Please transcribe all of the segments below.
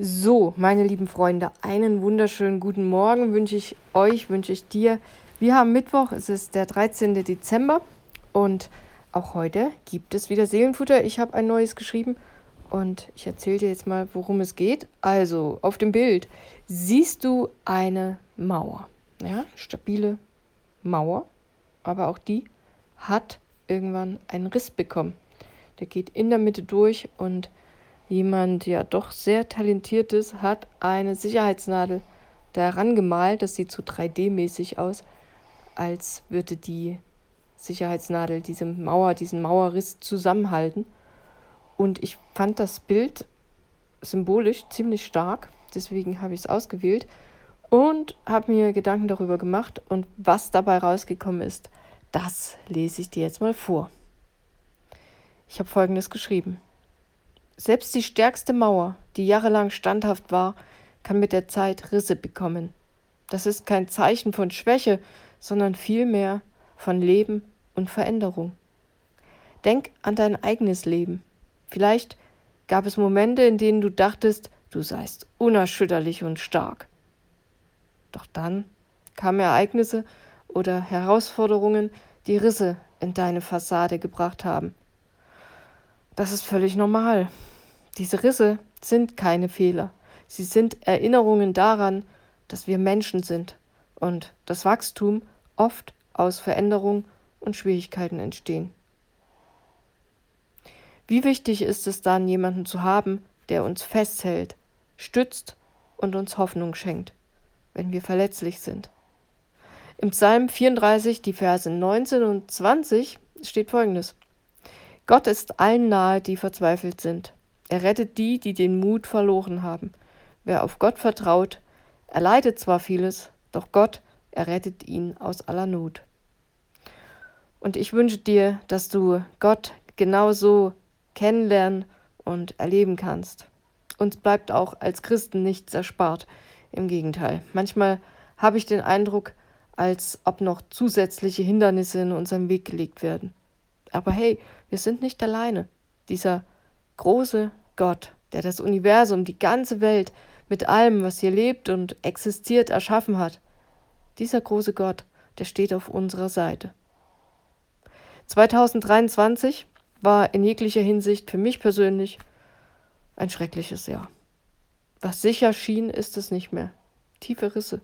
So, meine lieben Freunde, einen wunderschönen guten Morgen wünsche ich euch, wünsche ich dir. Wir haben Mittwoch, es ist der 13. Dezember und auch heute gibt es wieder Seelenfutter. Ich habe ein neues geschrieben und ich erzähle dir jetzt mal, worum es geht. Also, auf dem Bild siehst du eine Mauer, ja, stabile Mauer, aber auch die hat irgendwann einen Riss bekommen. Der geht in der Mitte durch und jemand ja doch sehr talentiert ist, hat eine Sicherheitsnadel daran gemalt. Das sieht so 3D-mäßig aus, als würde die Sicherheitsnadel diese Mauer, diesen Mauerriss zusammenhalten. Und ich fand das Bild symbolisch ziemlich stark, deswegen habe ich es ausgewählt und habe mir Gedanken darüber gemacht und was dabei rausgekommen ist, das lese ich dir jetzt mal vor. Ich habe folgendes geschrieben. Selbst die stärkste Mauer, die jahrelang standhaft war, kann mit der Zeit Risse bekommen. Das ist kein Zeichen von Schwäche, sondern vielmehr von Leben und Veränderung. Denk an dein eigenes Leben. Vielleicht gab es Momente, in denen du dachtest, du seist unerschütterlich und stark. Doch dann kamen Ereignisse oder Herausforderungen, die Risse in deine Fassade gebracht haben. Das ist völlig normal. Diese Risse sind keine Fehler. Sie sind Erinnerungen daran, dass wir Menschen sind und das Wachstum oft aus Veränderung und Schwierigkeiten entstehen. Wie wichtig ist es dann, jemanden zu haben, der uns festhält, stützt und uns Hoffnung schenkt, wenn wir verletzlich sind. Im Psalm 34, die Verse 19 und 20 steht folgendes. Gott ist allen nahe, die verzweifelt sind. Er rettet die, die den Mut verloren haben. Wer auf Gott vertraut, erleidet zwar vieles, doch Gott errettet ihn aus aller Not. Und ich wünsche dir, dass du Gott genauso kennenlernen und erleben kannst. Uns bleibt auch als Christen nichts erspart. Im Gegenteil. Manchmal habe ich den Eindruck, als ob noch zusätzliche Hindernisse in unseren Weg gelegt werden. Aber hey, wir sind nicht alleine. Dieser große Gott, der das Universum, die ganze Welt mit allem, was hier lebt und existiert, erschaffen hat. Dieser große Gott, der steht auf unserer Seite. 2023 war in jeglicher Hinsicht für mich persönlich ein schreckliches Jahr. Was sicher schien, ist es nicht mehr. Tiefe Risse.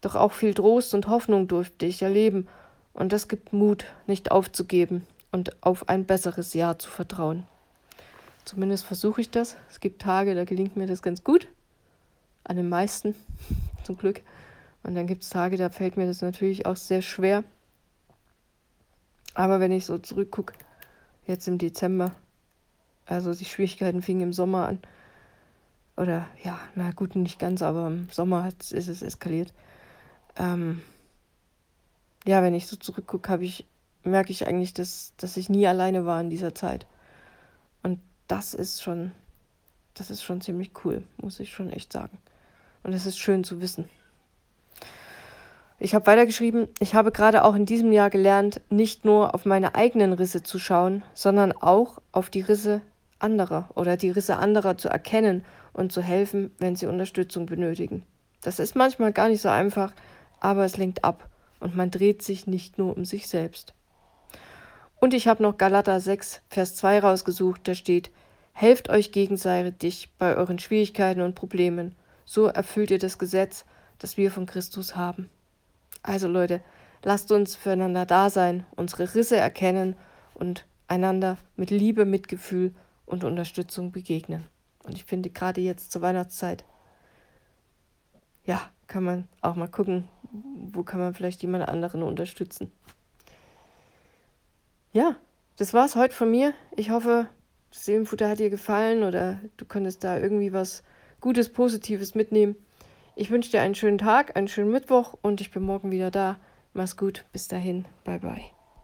Doch auch viel Trost und Hoffnung durfte ich erleben, und das gibt Mut, nicht aufzugeben und auf ein besseres Jahr zu vertrauen. Zumindest versuche ich das. Es gibt Tage, da gelingt mir das ganz gut. An den meisten, zum Glück. Und dann gibt es Tage, da fällt mir das natürlich auch sehr schwer. Aber wenn ich so zurückgucke, jetzt im Dezember, also die Schwierigkeiten fingen im Sommer an. Oder ja, na gut, nicht ganz, aber im Sommer ist es eskaliert. Ähm, ja, wenn ich so zurückgucke, ich, merke ich eigentlich, dass, dass ich nie alleine war in dieser Zeit. Das ist schon, das ist schon ziemlich cool, muss ich schon echt sagen. Und es ist schön zu wissen. Ich habe weitergeschrieben, ich habe gerade auch in diesem Jahr gelernt, nicht nur auf meine eigenen Risse zu schauen, sondern auch auf die Risse anderer oder die Risse anderer zu erkennen und zu helfen, wenn sie Unterstützung benötigen. Das ist manchmal gar nicht so einfach, aber es lenkt ab und man dreht sich nicht nur um sich selbst. Und ich habe noch Galater 6, Vers 2 rausgesucht, da steht, helft euch gegenseitig bei euren Schwierigkeiten und Problemen, so erfüllt ihr das Gesetz, das wir von Christus haben. Also Leute, lasst uns füreinander da sein, unsere Risse erkennen und einander mit Liebe, Mitgefühl und Unterstützung begegnen. Und ich finde gerade jetzt zur Weihnachtszeit, ja, kann man auch mal gucken, wo kann man vielleicht jemand anderen unterstützen. Ja, das war's heute von mir. Ich hoffe, das Seelenfutter hat dir gefallen oder du konntest da irgendwie was Gutes, Positives mitnehmen. Ich wünsche dir einen schönen Tag, einen schönen Mittwoch und ich bin morgen wieder da. Mach's gut, bis dahin, bye bye.